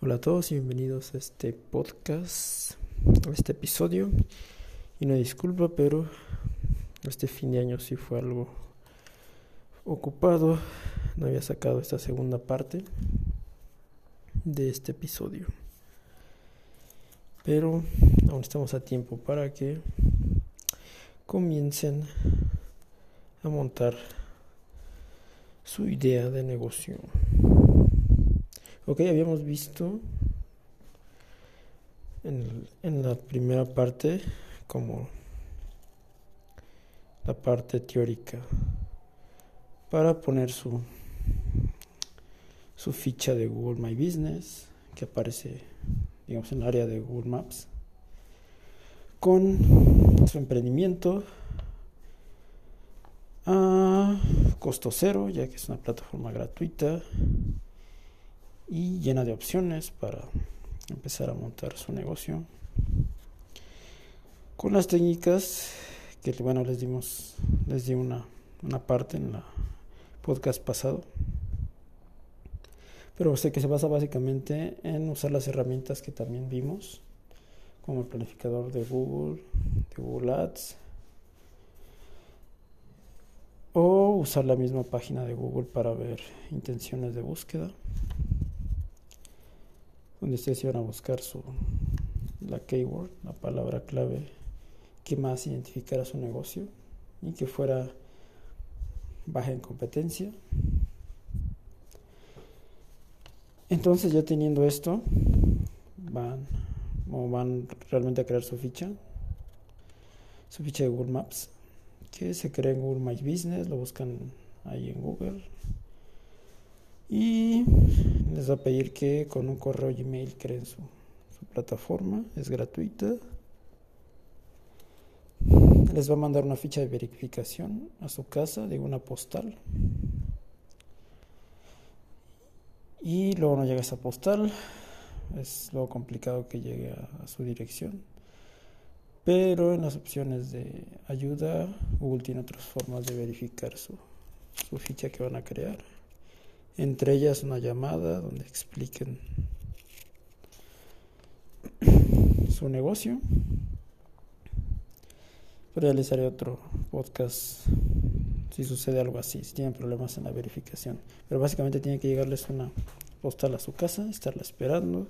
Hola a todos y bienvenidos a este podcast, a este episodio. Y una disculpa, pero este fin de año sí fue algo ocupado. No había sacado esta segunda parte de este episodio. Pero aún estamos a tiempo para que comiencen a montar su idea de negocio. Ok, habíamos visto en, en, la primera parte como la parte teórica para poner su su ficha de Google My Business que aparece digamos en el área de Google Maps con su emprendimiento a costo cero ya que es una plataforma gratuita y llena de opciones para empezar a montar su negocio. Con las técnicas que bueno les dimos les di una, una parte en la podcast pasado. Pero sé que se basa básicamente en usar las herramientas que también vimos como el planificador de Google de Google Ads o usar la misma página de Google para ver intenciones de búsqueda donde ustedes iban a buscar su la keyword, la palabra clave que más identificara su negocio y que fuera baja en competencia. Entonces ya teniendo esto, van o van realmente a crear su ficha, su ficha de Google Maps, que se crea en Google My Business, lo buscan ahí en Google y les va a pedir que con un correo Gmail creen su, plataforma, es gratuita. Les va a mandar una ficha de verificación a su casa de una postal. Y luego no llega esa postal. Es lo complicado que llegue a, a su dirección. Pero en las opciones de ayuda, Google tiene otras formas de verificar su, su ficha que van a crear entre ellas una llamada donde expliquen su negocio. Haré otro podcast si sucede algo así, si tienen problemas en la verificación. Pero básicamente tiene que llegarles una postal a su casa, estarla esperando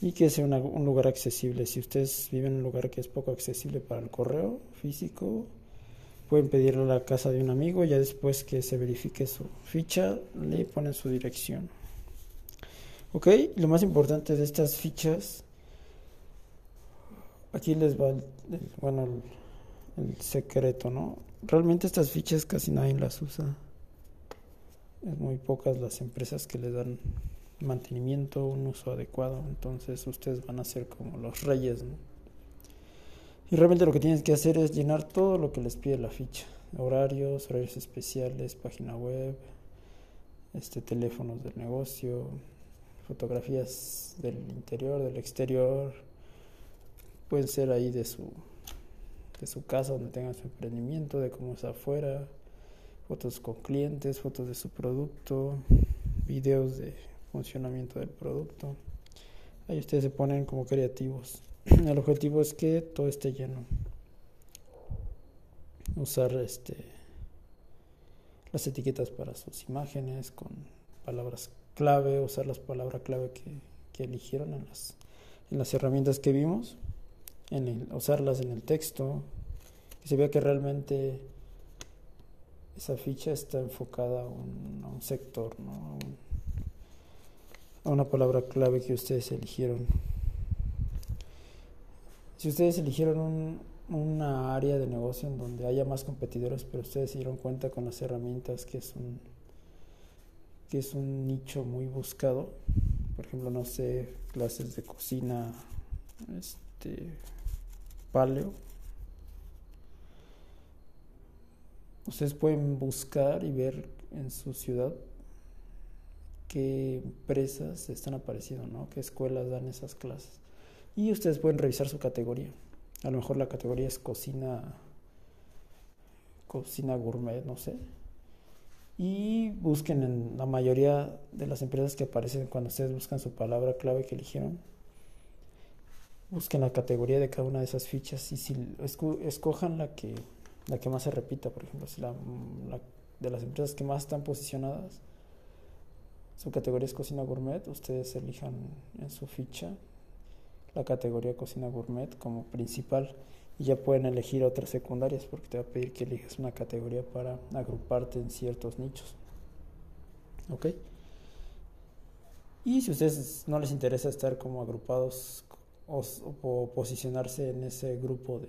y que sea un lugar accesible. Si ustedes viven en un lugar que es poco accesible para el correo físico, pueden pedirlo a la casa de un amigo, ya después que se verifique su ficha, le ponen su dirección. Ok, lo más importante de estas fichas, aquí les va el, bueno, el, el, secreto, ¿no? Realmente estas fichas casi nadie las usa. Es muy pocas las empresas que le dan mantenimiento, un uso adecuado, entonces ustedes van a ser como los reyes, ¿no? Y realmente lo que tienes que hacer es llenar todo lo que les pide la ficha. Horarios, horarios especiales, página web, este, teléfonos del negocio, fotografías del interior, del exterior. Pueden ser ahí de su, de su casa donde tengan su emprendimiento, de cómo es afuera, fotos con clientes, fotos de su producto, videos de funcionamiento del producto. Ahí ustedes se ponen como creativos. El objetivo es que todo esté lleno. Usar este las etiquetas para sus imágenes con palabras clave, usar las palabras clave que, eligieron en las, en las herramientas que vimos, en el, usarlas en el texto, que se vea que realmente esa ficha está enfocada a un, a un sector, ¿no? a, a una palabra clave que ustedes eligieron. Si ustedes eligieron un, una área de negocio en donde haya más competidores, pero ustedes se dieron cuenta con las herramientas que es un que es un nicho muy buscado, por ejemplo, no sé, clases de cocina, este paleo. Ustedes pueden buscar y ver en su ciudad qué empresas están apareciendo, ¿no? ¿Qué escuelas dan esas clases? Y ustedes pueden revisar su categoría. A lo mejor la categoría es cocina, cocina gourmet, no sé. y busquen en la mayoría de las empresas que aparecen cuando ustedes buscan su palabra clave que eligieron. Busquen la categoría de cada una de esas fichas y si escojan la que la que más se repita, por ejemplo, si la, de las empresas que más están posicionadas, su categoría es cocina gourmet, ustedes elijan en su ficha la categoría cocina gourmet como principal y ya pueden elegir otras secundarias porque te va a pedir que elijas una categoría para agruparte en ciertos nichos. ¿Ok? Y si a ustedes no les interesa estar como agrupados o, posicionarse en ese grupo de,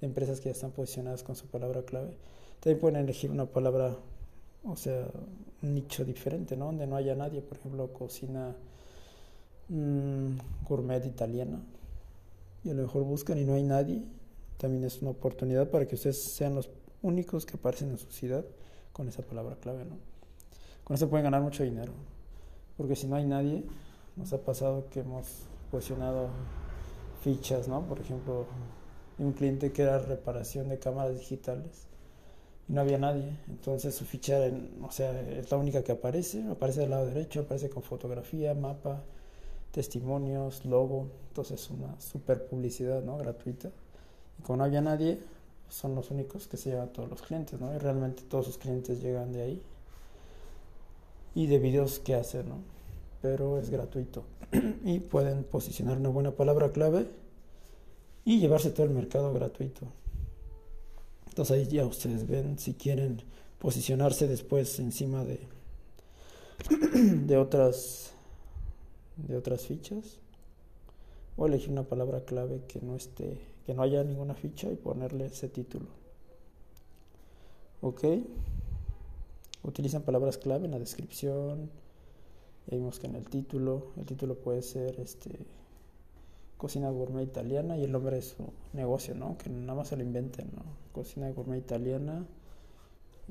empresas que ya están posicionadas con su palabra clave, también pueden elegir una palabra, o sea, un nicho diferente, ¿no? Donde no haya nadie, por ejemplo, cocina mmm, gourmet italiana. Y a lo mejor buscan y no hay nadie. También es una oportunidad para que ustedes sean los únicos que aparecen en su ciudad con esa palabra clave, ¿no? Con eso pueden ganar mucho dinero. Porque si no hay nadie, nos ha pasado que hemos posicionado fichas, ¿no? Por ejemplo, un cliente que era reparación de cámaras digitales y no había nadie. Entonces su ficha, o sea, es la única que aparece, aparece del lado derecho, aparece con fotografía, mapa, testimonios, logo, entonces una super publicidad, ¿no? Gratuita. Y como no había nadie, son los únicos que se llevan todos los clientes, ¿no? Y realmente todos sus clientes llegan de ahí. Y de videos que hacen, ¿no? Pero es gratuito. y pueden posicionar una buena palabra clave y llevarse todo el mercado gratuito. Entonces ahí ya ustedes ven si quieren posicionarse después encima de, de otras de otras fichas o elegir una palabra clave que no esté que no haya ninguna ficha y ponerle ese título ok utilizan palabras clave en la descripción ya vimos que en el título el título puede ser este cocina gourmet italiana y el nombre de su negocio, ¿no? Que nada más se lo inventen. Cocina gourmet italiana,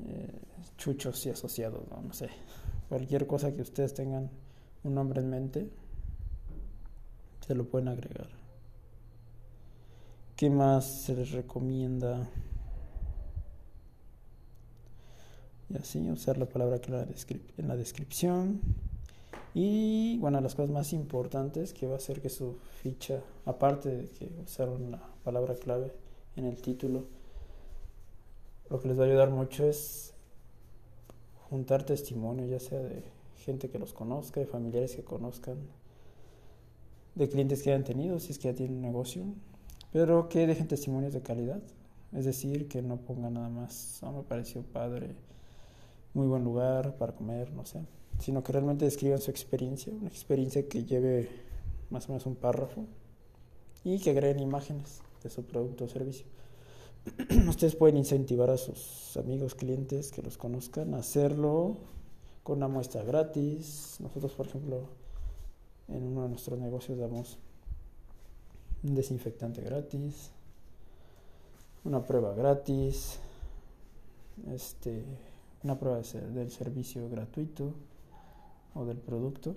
eh, chuchos y asociados, ¿no? No sé. Cualquier cosa que ustedes tengan un nombre en mente, se lo pueden agregar. ¿Qué más se les recomienda? Y así, usar la palabra que en la descripción. Y bueno, las cosas más importantes que va a hacer que su ficha, aparte de que usaron la palabra clave en el título, lo que les va a ayudar mucho es juntar testimonio, ya sea de gente que los conozca, de familiares que conozcan, de clientes que hayan tenido, si es que ya tienen un negocio, pero que dejen testimonios de calidad. Es decir, que no pongan nada más, oh, me pareció padre, muy buen lugar para comer, no sé sino que realmente describan su experiencia, una experiencia que lleve más o menos un párrafo y que agreguen imágenes de su producto o servicio. Ustedes pueden incentivar a sus amigos, clientes que los conozcan a hacerlo con una muestra gratis. Nosotros, por ejemplo, en uno de nuestros negocios damos un desinfectante gratis, una prueba gratis, este, una prueba del servicio gratuito o del producto,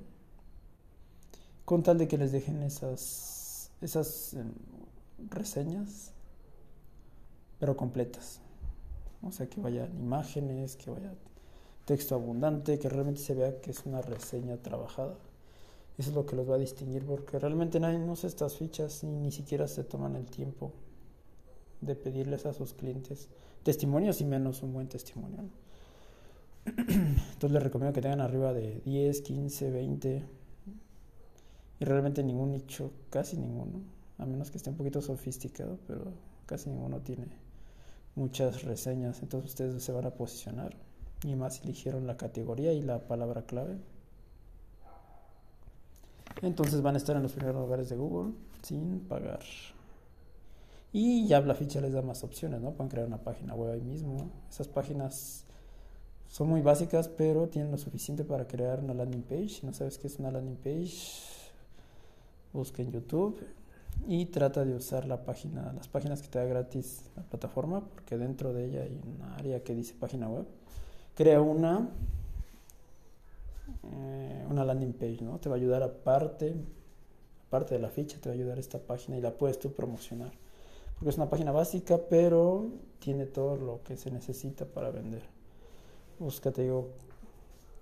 con tal de que les dejen esas, esas em, reseñas, pero completas. O sea, que vayan imágenes, que vaya texto abundante, que realmente se vea que es una reseña trabajada. Eso es lo que los va a distinguir, porque realmente nadie no usa estas fichas ni, ni siquiera se toman el tiempo de pedirles a sus clientes testimonios y menos un buen testimonio. Entonces les recomiendo que tengan arriba de 10, 15, 20. Y realmente ningún nicho, casi ninguno. A menos que esté un poquito sofisticado, pero casi ninguno tiene muchas reseñas. Entonces ustedes se van a posicionar. Y más eligieron la categoría y la palabra clave. Entonces van a estar en los primeros lugares de Google sin pagar. Y ya la ficha les da más opciones, ¿no? Pueden crear una página web ahí mismo. Esas páginas son muy básicas, pero tienen lo suficiente para crear una landing page. Si no sabes qué es una landing page, busca en YouTube y trata de usar la página, las páginas que te da gratis la plataforma, porque dentro de ella hay un área que dice página web. Crea una, eh, una landing page, ¿no? Te va a ayudar aparte, aparte de la ficha, te va a ayudar esta página y la puedes tú promocionar. Porque es una página básica, pero tiene todo lo que se necesita para vender. busca, te digo,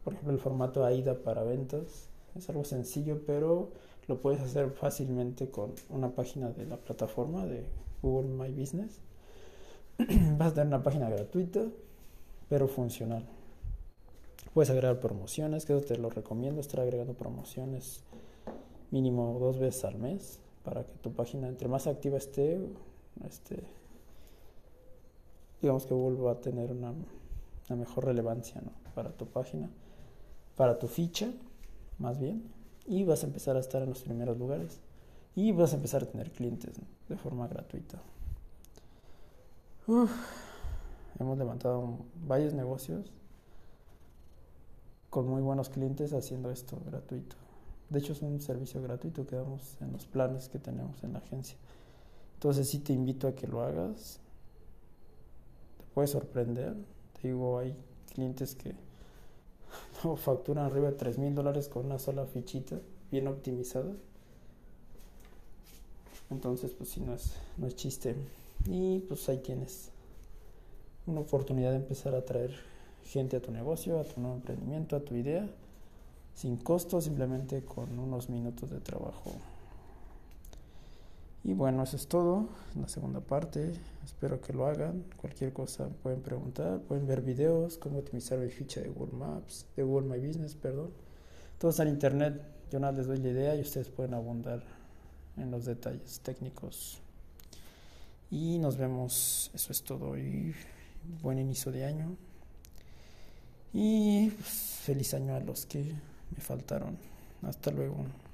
por ejemplo, el formato AIDA para ventas. Es algo sencillo, pero lo puedes hacer fácilmente con una página de la plataforma de Google My Business. Vas a tener una página gratuita, pero funcional. Puedes agregar promociones, que eso te lo recomiendo, estar agregando promociones mínimo dos veces al mes para que tu página, entre más activa esté, este, digamos que Google va a tener una, mejor relevancia para tu página, para tu ficha, más bien, y vas a empezar a estar en los primeros lugares y vas a empezar a tener clientes de forma gratuita. Hemos levantado varios negocios con muy buenos clientes haciendo esto gratuito. De hecho es un servicio gratuito que damos en los planes que tenemos en la agencia. Entonces sí te invito a que lo hagas. Te puede sorprender. Te digo, hay clientes que facturan arriba de 3 mil dólares con una sola fichita bien optimizada. Entonces, pues sí, no es, no es chiste. Y pues ahí tienes una oportunidad de empezar a traer gente a tu negocio, a tu nuevo emprendimiento, a tu idea, sin costo, simplemente con unos minutos de trabajo. Y bueno, eso es todo. La segunda parte. Espero que lo hagan. Cualquier cosa pueden preguntar. Pueden ver videos, cómo optimizar mi ficha de Google Maps, de Google My Business, perdón. Todo está en internet. Yo nada les doy la idea y ustedes pueden abundar en los detalles técnicos. Y nos vemos. Eso es todo. Y buen inicio de año. Y pues, feliz año a los que me faltaron. Hasta luego.